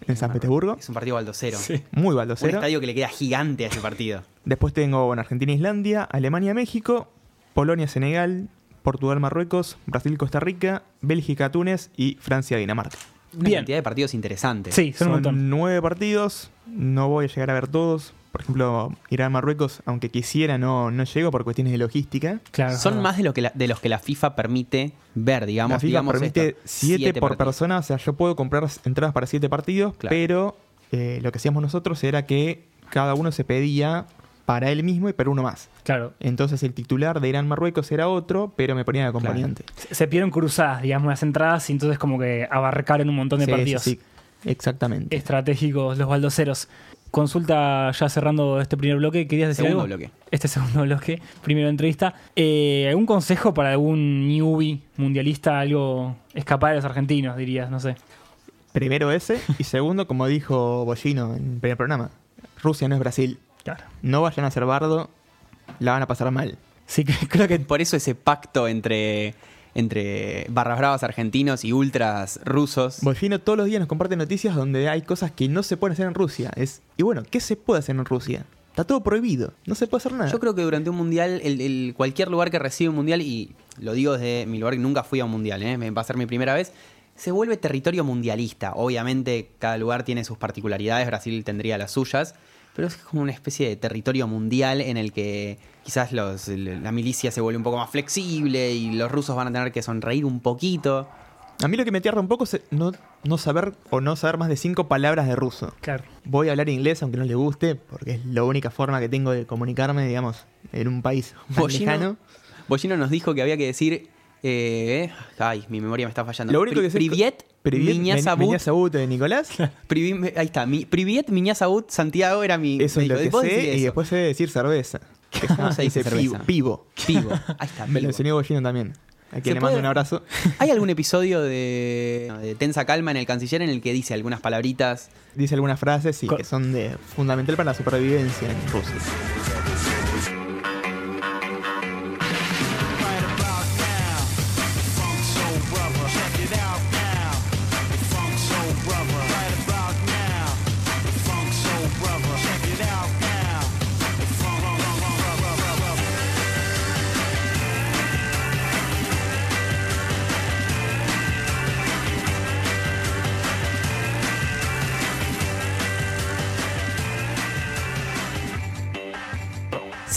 en San Petersburgo. Es un partido baldocero. Muy Un baldocero. estadio que le queda gigante a ese partido. Después tengo bueno, Argentina-Islandia, Alemania-México, Polonia-Senegal, Portugal-Marruecos, Brasil-Costa Rica, Bélgica-Túnez y Francia-Dinamarca. Una Bien. cantidad de partidos interesantes. Sí, son, un Son montón. nueve partidos, no voy a llegar a ver todos. Por ejemplo, Irán-Marruecos, aunque quisiera, no, no llego por cuestiones de logística. Claro. Son más de, lo que la- de los que la FIFA permite ver, digamos. la FIFA digamos permite esto, siete, por partidos. persona, o sea, yo puedo comprar entradas para siete partidos, Claro. pero eh, lo que hacíamos nosotros era que cada uno se pedía para él mismo y para uno más. Claro. Entonces el titular de Irán-Marruecos era otro, pero me ponía de acompañante. Se- Se pidieron cruzadas, digamos, las entradas y entonces como que abarcaron un montón de Sí, partidos sí, sí, exactamente. estratégicos los baldoceros. Consulta ya cerrando este primer bloque, ¿querías decir Segundo algo? bloque. Este segundo bloque, primero entrevista. Eh, ¿Algún consejo para algún newbie mundialista, algo escapar de los argentinos, dirías? No sé. Primero ese, y segundo, como dijo Bollino en el primer programa, Rusia no es Brasil. Claro. No vayan a ser bardo, la van a pasar mal. Sí, que- [laughs] creo que Por eso ese pacto entre, entre barras bravas argentinos y ultras rusos. Bollino todos los días nos comparte noticias donde hay cosas que no se pueden hacer en Rusia. Es, y bueno, ¿qué se puede hacer en Rusia? Está todo prohibido, no se puede hacer nada. Yo creo que durante un mundial, el, el- cualquier lugar que recibe un mundial, y lo digo desde mi lugar que nunca fui a un mundial, ¿eh? va a ser mi primera vez, se vuelve territorio mundialista. Obviamente cada lugar tiene sus particularidades, Brasil tendría las suyas, pero es como una especie de territorio mundial en el que quizás los, la milicia se vuelve un poco más flexible y los rusos van a tener que sonreír un poquito. A mí lo que me tierra un poco es no, no saber o no saber más de cinco palabras de ruso. Claro. Voy a hablar inglés aunque no le guste, porque es la única forma que tengo de comunicarme, digamos, en un país tan lejano. Bollino nos dijo que había que decir. Eh, ay, mi memoria me está fallando. Lo único Pri- que Priviet, Priviet, Sabut de Nicolás. [laughs] Privi- ahí está. Mi, Priviet, Sabut, Santiago era mi. Eso es lo que "Vos sé. Y eso". después sé decir cerveza. [laughs] ¿Cómo se dice cerveza? Pivo. pivo. Ahí [laughs] está. Me lo enseñó Bollino también. A ¿Se quien le puede- mando un abrazo. ¿Hay algún episodio de, de Tensa Calma en el Canciller en el que dice algunas palabritas? Dice algunas frases sí, Co- que son de fundamental para la supervivencia en Rusia.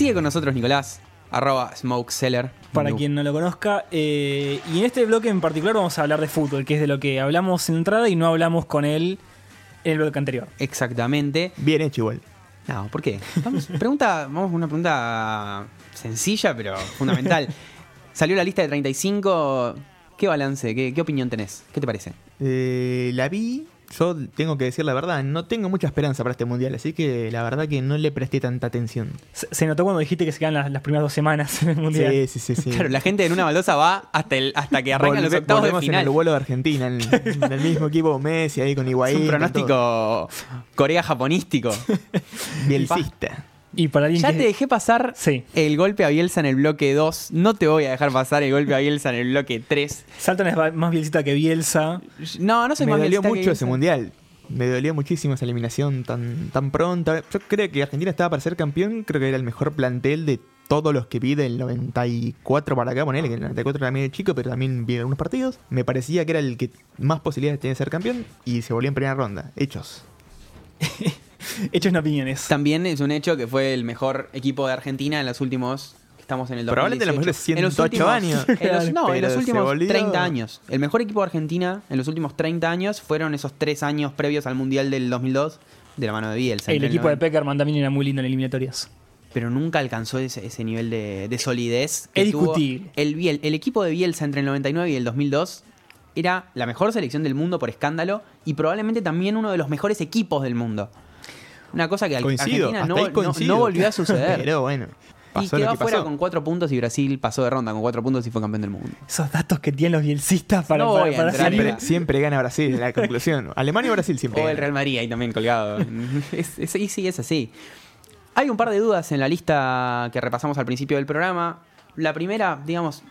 Sigue con nosotros Nicolás, arroba Smokeseller. Para quien no lo conozca. eh, y en este bloque en particular vamos a hablar de fútbol, que es de lo que hablamos en entrada y no hablamos con él en el bloque anterior. Exactamente. Bien hecho igual. No, ¿por qué? Vamos, [laughs] pregunta, vamos a una pregunta sencilla, pero fundamental. [laughs] Salió la lista de 35. ¿Qué balance? ¿Qué, qué opinión tenés? ¿Qué te parece? Eh, la vi. Yo tengo que decir la verdad, no tengo mucha esperanza para este mundial, así que la verdad que no le presté tanta atención. Se, se notó cuando dijiste que se quedan las, las primeras dos semanas en el mundial. Sí, sí, sí. sí. Claro, la gente en una baldosa va hasta, el, hasta que arrancan los Volve- octavos de volvemos en final. el vuelo de Argentina, en, [laughs] en el mismo equipo Messi ahí con Es Higuaín. un pronóstico Corea-japonístico. [laughs] Bielcista. Y para alguien Ya que. te dejé pasar Sí. el golpe a Bielsa en el bloque 2. No te voy a dejar pasar el golpe a Bielsa en el bloque 3. Saltan es más bielcita que Bielsa. No, no soy Me más dolió que mucho ese mundial. Me dolió muchísimo esa eliminación tan, tan pronta. Yo creo que Argentina estaba para ser campeón. Creo que era el mejor plantel de todos los que vi del 94 para acá. Ponele que el 94 era medio chico, pero también vi algunos partidos. Me parecía que era el que más posibilidades tenía de ser campeón. Y se volvió en primera ronda. Hechos. [laughs] [laughs] Hechos no opiniones. También es un hecho que fue el mejor equipo de Argentina en los últimos. Estamos en el 2018. Probablemente los mejores En los 108 últimos- años. [laughs] en los- no, en los últimos volvió- 30 años. El mejor equipo de Argentina en los últimos 30 años fueron esos tres años previos al Mundial del 2002 de la mano de Bielsa. El equipo de 90. Peckerman también era muy lindo en eliminatorias. pero nunca alcanzó ese, ese nivel de, de solidez. que Es tuvo discutible. El, Biel- el equipo de Bielsa entre el 99 y el 2002 era la mejor selección del mundo por escándalo y probablemente también uno de los mejores equipos del mundo. Una cosa que al- Coincido. Argentina no, no- volvió a [laughs] suceder. Pero bueno. y Pasó quedó afuera con cuatro puntos y Brasil pasó de ronda con cuatro puntos y fue campeón del mundo. Esos datos que tienen los bielcistas para, No para. Siempre, siempre gana Brasil, en la conclusión. [laughs] Alemania o Brasil siempre. O el. Real Madrid ahí también colgado. [laughs] es, es- y sí, es así. Hay un par de dudas en la lista que repasamos al principio del programa. La primera, digamos,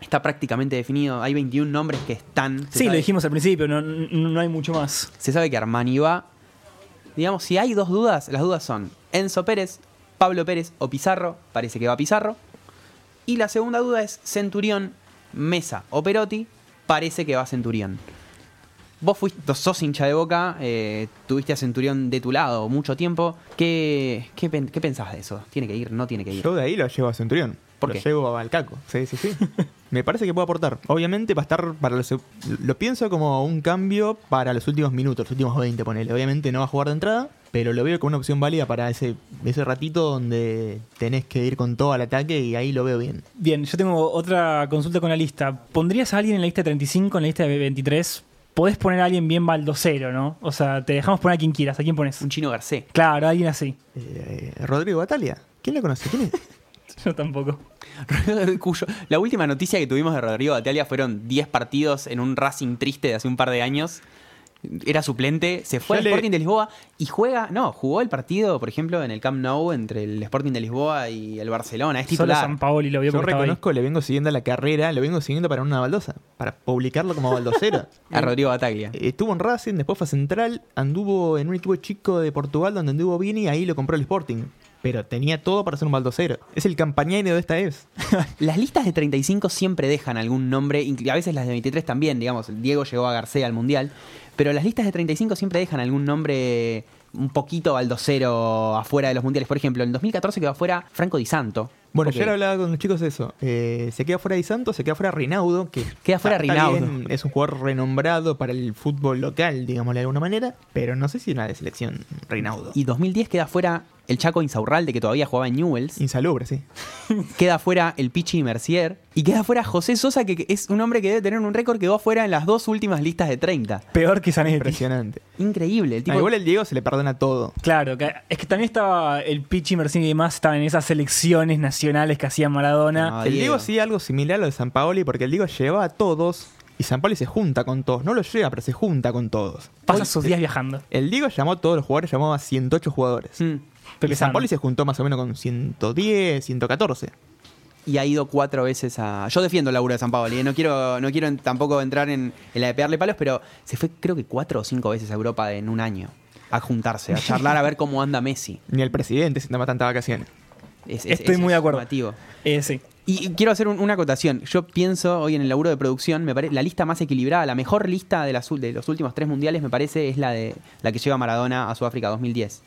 está prácticamente definido. Hay 21 nombres que están. Sí, lo dijimos al principio, no, no, no hay mucho más. Se sabe que Armani va. Digamos, si hay dos dudas, las dudas son Enzo Pérez, Pablo Pérez o Pizarro. Parece que va Pizarro. Y la segunda duda es Centurión, Mesa o Perotti. Parece que va Centurión. Vos fuiste, sos hincha de boca, eh, tuviste a Centurión de tu lado mucho tiempo. ¿Qué, qué, qué pensás de eso? ¿Tiene que ir? ¿No tiene que ir? Yo de ahí lo llevo a Centurión. ¿Por qué? llevo al caco. Sí, sí, sí. [laughs] Me parece que puede aportar. Obviamente va a estar para los. Lo pienso como un cambio para los últimos minutos, los últimos 20, ponele. Obviamente no va a jugar de entrada, pero lo veo como una opción válida para ese, ese ratito donde tenés que ir con todo al ataque y ahí lo veo bien. Bien, yo tengo otra consulta con la lista. ¿Pondrías a alguien en la lista de 35, en la lista de 23? Podés poner a alguien bien baldocero, ¿no? O sea, te dejamos poner a quien quieras. ¿A quién pones? Un chino Garcés. Claro, alguien así. Eh, Rodrigo Batalia. ¿Quién lo conoce? ¿Quién es? [laughs] [laughs] Yo tampoco. Cuyo, la última noticia que tuvimos de Rodrigo Batalia fueron 10 partidos en un Racing triste de hace un par de años. Era suplente, se fue Yo al le- Sporting de Lisboa y juega, no, jugó el partido, por ejemplo, en el Camp Nou entre el Sporting de Lisboa y el Barcelona. Es Solo titular. San Paoli lo vio Yo estaba ahí. reconozco, le vengo siguiendo la carrera, lo vengo siguiendo para una baldosa, para publicarlo como baldocero. [laughs] A Rodrigo Bataglia. Eh, Estuvo en Racing, después fue a Central, anduvo en un equipo chico de Portugal donde anduvo bien y ahí lo compró el Sporting. Pero tenía todo para ser un baldocero. Es el campañero de esta vez. [laughs] Las listas de 35 siempre dejan algún nombre, a veces las de 23 también, digamos, Diego llegó a García al Mundial, pero las listas de 35 siempre dejan algún nombre un poquito baldocero afuera de los mundiales. Por ejemplo, en 2014 quedó afuera Franco Di Santo. Bueno, Ok. ayer hablaba con los chicos de eso. Eh, se queda fuera Di Santo, se queda fuera Rinaudo, que Queda fuera Rinaudo. es un jugador renombrado para el fútbol local, digámosle de alguna manera, pero no sé si una de selección Rinaudo. Y 2010 queda fuera el Chaco Insaurralde, que todavía jugaba en Newells. Insalubre, sí. [laughs] Queda fuera el Pichi Mercier. Y queda fuera José Sosa, que es un hombre que debe tener un récord. Quedó fuera en las dos últimas listas de 30. Peor que Zanetti. Impresionante. Increíble. El tipo, Ah, igual el Diego se le perdona todo. Claro, que- es que también estaba el Pichi, Mercini y demás, estaban en esas selecciones nacionales que hacía Maradona. El Diego. Diego sí algo similar a lo de San Paoli, porque el Diego lleva a todos y San Paoli se junta con todos. No lo lleva, pero se junta con todos. Pasa Hoy- sus días viajando. El Diego llamó a todos los jugadores, llamó a 108 jugadores. Mm. Y San. Paoli se juntó más o menos con 110, 114. y ha ido cuatro veces a. Yo defiendo el laburo de San Paolo y no quiero, no quiero tampoco entrar en, en la de pegarle palos, pero se fue creo que cuatro o cinco veces a Europa en un año a juntarse, a [laughs] charlar a ver cómo anda Messi. Ni el presidente se toma tantas vacaciones. Es- es- Estoy es muy de acuerdo. Eh, sí. Y y quiero hacer un- una acotación. Yo pienso hoy en el laburo de producción, me parece la lista más equilibrada, la mejor lista de, las, de los últimos tres mundiales, me parece, es la de la que lleva Maradona a Sudáfrica 2010.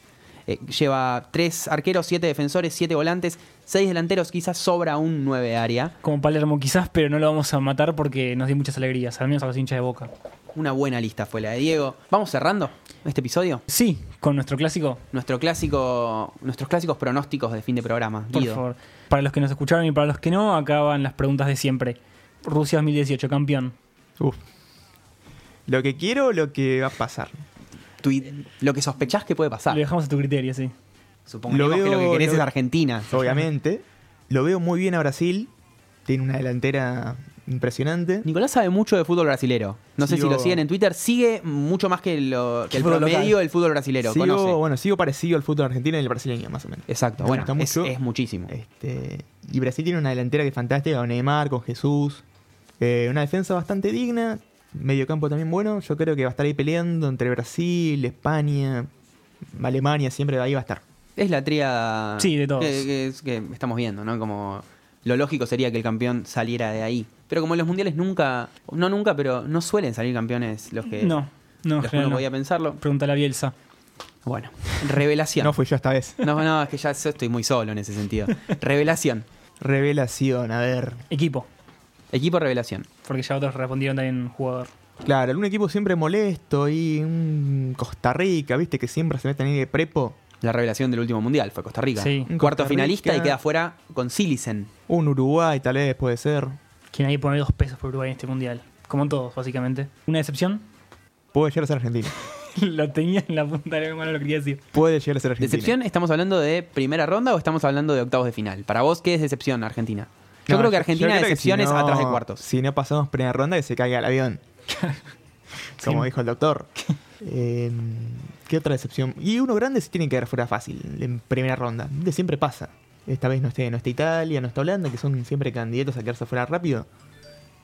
Eh, lleva tres arqueros, siete defensores, siete volantes, seis delanteros, quizás sobra un nueve de área. Como Palermo quizás, pero no lo vamos a matar porque nos dio muchas alegrías, al menos a los hinchas de Boca. Una buena lista fue la de Diego. Vamos cerrando este episodio. Sí, con nuestro clásico, Nuestro clásico, nuestros clásicos pronósticos de fin de programa. por Guido. favor. Para los que nos escucharon y para los que no, acá van las preguntas de siempre. Rusia 2018, campeón. Uf. Lo que quiero, lo que va a pasar. Tu lo que sospechás que puede pasar. Lo dejamos a tu criterio, sí. Supongamos Lo que lo que querés lo- es Argentina. Obviamente. Lo veo muy bien a Brasil. Tiene una delantera impresionante. Nicolás sabe mucho de fútbol brasilero. No sé si lo siguen en Twitter. Sigue mucho más que, lo, que el Fútbol promedio local. del fútbol brasilero. Sigo, Conoce. bueno, sigo parecido al fútbol argentino y el brasileño, más o menos. Exacto. Me Bueno, gusta es, mucho. es muchísimo. Este, y Brasil tiene una delantera que es fantástica, con Neymar, con Jesús. Eh, una defensa bastante digna. Medio campo también bueno. Yo creo que va a estar ahí peleando entre Brasil, España, Alemania. Siempre ahí va a estar. Es la tríada Sí, de todos. Que, que es- que estamos viendo, ¿no? Como lo lógico sería que el campeón saliera de ahí. Pero como en los mundiales nunca, no nunca, pero no suelen salir campeones los que, No, no, los que no. podía pensarlo. Pregúntale a Bielsa. Bueno, revelación. [laughs] No fui yo esta vez. No, no, es que ya estoy muy solo en ese sentido. [laughs] Revelación. Revelación, a ver. Equipo, Equipo revelación. Porque ya otros respondieron también jugador. Claro, algún equipo siempre molesto y un Costa Rica, viste, que siempre se meten ahí de prepo. La revelación del último mundial fue Costa Rica. Sí. Un cuarto Costa finalista y queda fuera con Silicen. Un Uruguay, tal vez puede ser. Quien ahí pone dos pesos por Uruguay en este mundial. Como en todos, básicamente. Una decepción. Puede llegar a ser Argentina. [laughs] lo tenía en la punta de la lengua, no lo quería decir. Puede llegar a ser Argentina. ¿Decepción? ¿Estamos hablando de primera ronda o estamos hablando de octavos de final? Para vos, ¿qué es decepción, Argentina? Yo No, creo que Argentina yo creo que decepción si no- atrás de cuartos. Si no pasamos primera ronda, que se caiga el avión. [laughs] Como Sí. dijo el doctor. [laughs] Eh, ¿Qué otra decepción? Y uno grande se tiene que quedar fuera fácil en primera ronda. De siempre pasa. Esta vez no está, no está Italia, no está Holanda, que son siempre candidatos a quedarse fuera rápido.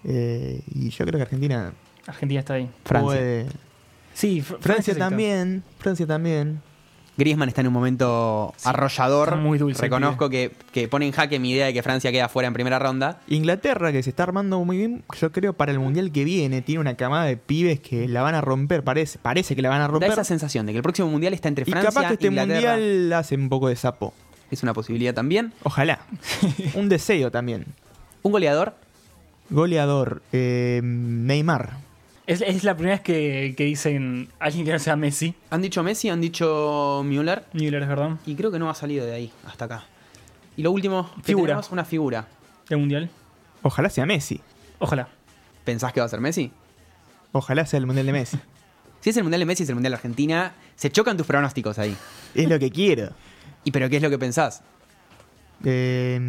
Eh, y yo creo que Argentina Argentina está ahí. Francia. puede. Sí, Fr- Francia también. Francia también. Griezmann está en un momento arrollador. muy dulce Reconozco que, que pone en jaque mi idea de que Francia queda fuera en primera ronda. Inglaterra, que se está armando muy bien, yo creo para el mundial que viene, tiene una camada de pibes que la van a romper, parece, parece que la van a Da romper. esa sensación de que el próximo mundial está entre Y Francia capaz que este Inglaterra. mundial hace un poco de sapo. Es una posibilidad también. Ojalá. [laughs] un deseo también. Un goleador. Goleador, eh, Neymar. Es, es la primera vez que, que dicen alguien que no sea Messi. Han dicho Messi, han dicho Müller. Müller, es verdad. Y creo que no ha salido de ahí hasta acá. Y lo último, Figura. tenemos una figura. Del mundial. Ojalá sea Messi. Ojalá. ¿Pensás que va a ser Messi? Ojalá sea el mundial de Messi. [laughs] Si es el mundial de Messi, es el mundial de Argentina. Se chocan tus pronósticos ahí. es lo que quiero. ¿Y pero qué es lo que pensás? Eh,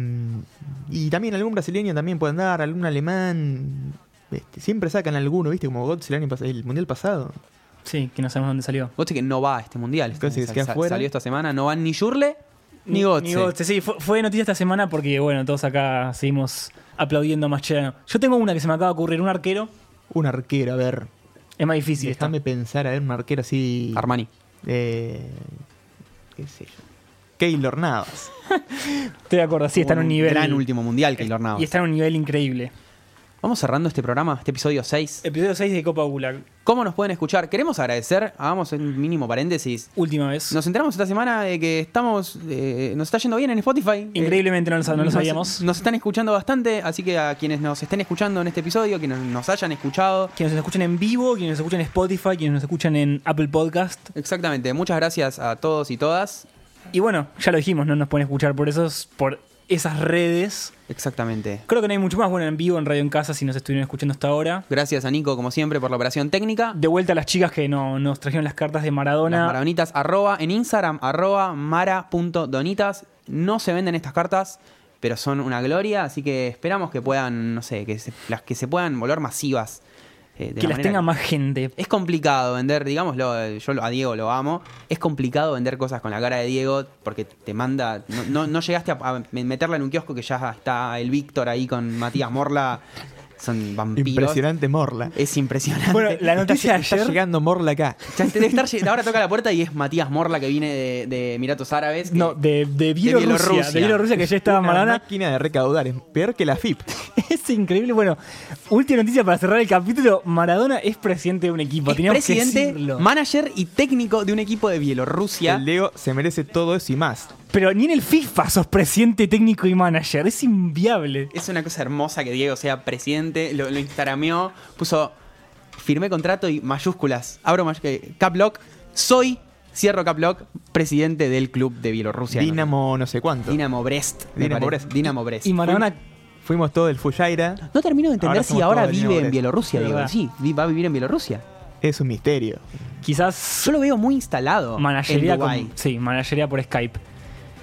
y también algún brasileño también puede andar, algún alemán. Este, siempre sacan alguno, ¿viste? Como Götze el, año pas- el mundial pasado. Sí, que no sabemos dónde salió. Vos que no va a este mundial. Fuera. Salió esta semana. No van ni Jurle ni Gotze. Ni Götze, sí, fue, fue noticia esta semana porque, bueno, todos acá seguimos aplaudiendo a Mascherano. Yo tengo una que se me acaba de ocurrir, un arquero. Un arquero, a ver. Es más difícil esta. Déjame pensar, a ver, un arquero así. Armani. Eh, ¿Qué sé yo? Keylor Navas. [laughs] Estoy de acuerdo, sí, está en un nivel. Gran último mundial, Keylor Navas. Y está en un nivel increíble. Vamos cerrando este programa, este episodio 6. Episodio 6 de Copa Gulag. ¿Cómo nos pueden escuchar? Queremos agradecer, hagamos un mínimo paréntesis. Última vez. Nos enteramos esta semana de que estamos, eh, nos está yendo bien en Spotify. Increíblemente no lo, no lo sabíamos. Nos están escuchando bastante, así que a quienes nos estén escuchando en este episodio, quienes nos hayan escuchado, Quienes nos escuchan en vivo, quienes nos escuchan en Spotify, quienes nos escuchan en Apple Podcast. exactamente, muchas gracias a todos y todas. Y bueno, ya lo dijimos, no nos pueden escuchar por esos, por esas redes. Exactamente. Creo que no hay mucho más bueno en vivo en Radio en Casa si nos estuvieron escuchando hasta ahora. Gracias a Nico, como siempre, por la operación técnica. De vuelta a las chicas que no, nos trajeron las cartas de Las Maradona. maradonitas, arroba en Instagram, arroba mara.donitas. No se venden estas cartas, pero son una gloria, así que esperamos que puedan, no sé, que se, las que se puedan volver masivas. Eh, que la las tenga más gente. Es complicado vender, digámoslo, yo a Diego lo amo. Es complicado vender cosas con la cara de Diego porque te manda. No, no- no llegaste a, a meterla en un kiosco que ya está el Víctor ahí con Matías Morla. Son vampiros. Impresionante Morla. Es impresionante. Bueno, la noticia de Está ayer. llegando Morla acá. Ya debe estar [laughs] ahora toca la puerta y es Matías Morla que viene de, de Emiratos Árabes. que- No, de, de Bielorrusia, Bielorrusia. De Bielorrusia que ya estaba Una Maradona. máquina de recaudar. Es peor que la FIP. [laughs] Es increíble. Bueno, última noticia para cerrar el capítulo. Maradona es presidente de un equipo. es Teníamos que presidente, decirlo. manager y técnico de un equipo de Bielorrusia. El Leo se merece todo eso y más. Pero ni en el FIFA sos presidente técnico y manager. Es inviable. Es una cosa hermosa que Diego sea presidente, lo, lo instagrameó, puso firmé contrato y mayúsculas, abro may- eh, cap lock, soy, cierro cap lock, presidente del club de Bielorrusia. Dinamo no sé cuánto. Dinamo Brest. Dinamo. Brest. Dinamo Brest. Y Maradona. Fuimos todo el Fujaira. No termino de entender Ahora si ahora vive en. Bielorrusia, verdad. Sí, va a vivir en Bielorrusia. Es un misterio. Quizás Yo lo veo muy instalado managería en con- Sí, managería por Skype.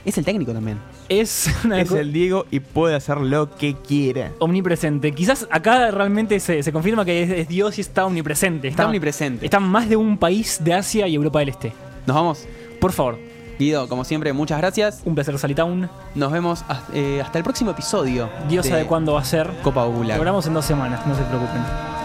Es el técnico también. Es [laughs] una Es el Diego y puede hacer lo que quiera. omnipresente. Quizás acá realmente se, se confirma que es, es Dios y está omnipresente. Está omnipresente. Está en más de un país de Asia y Europa del Este. Nos vamos. Por favor, Guido, como siempre, muchas gracias. un placer Salitown. Nos vemos hasta, eh, hasta el próximo episodio. Dios de sabe cuándo va a ser. Copa Ocular. Logramos en dos semanas, no se preocupen.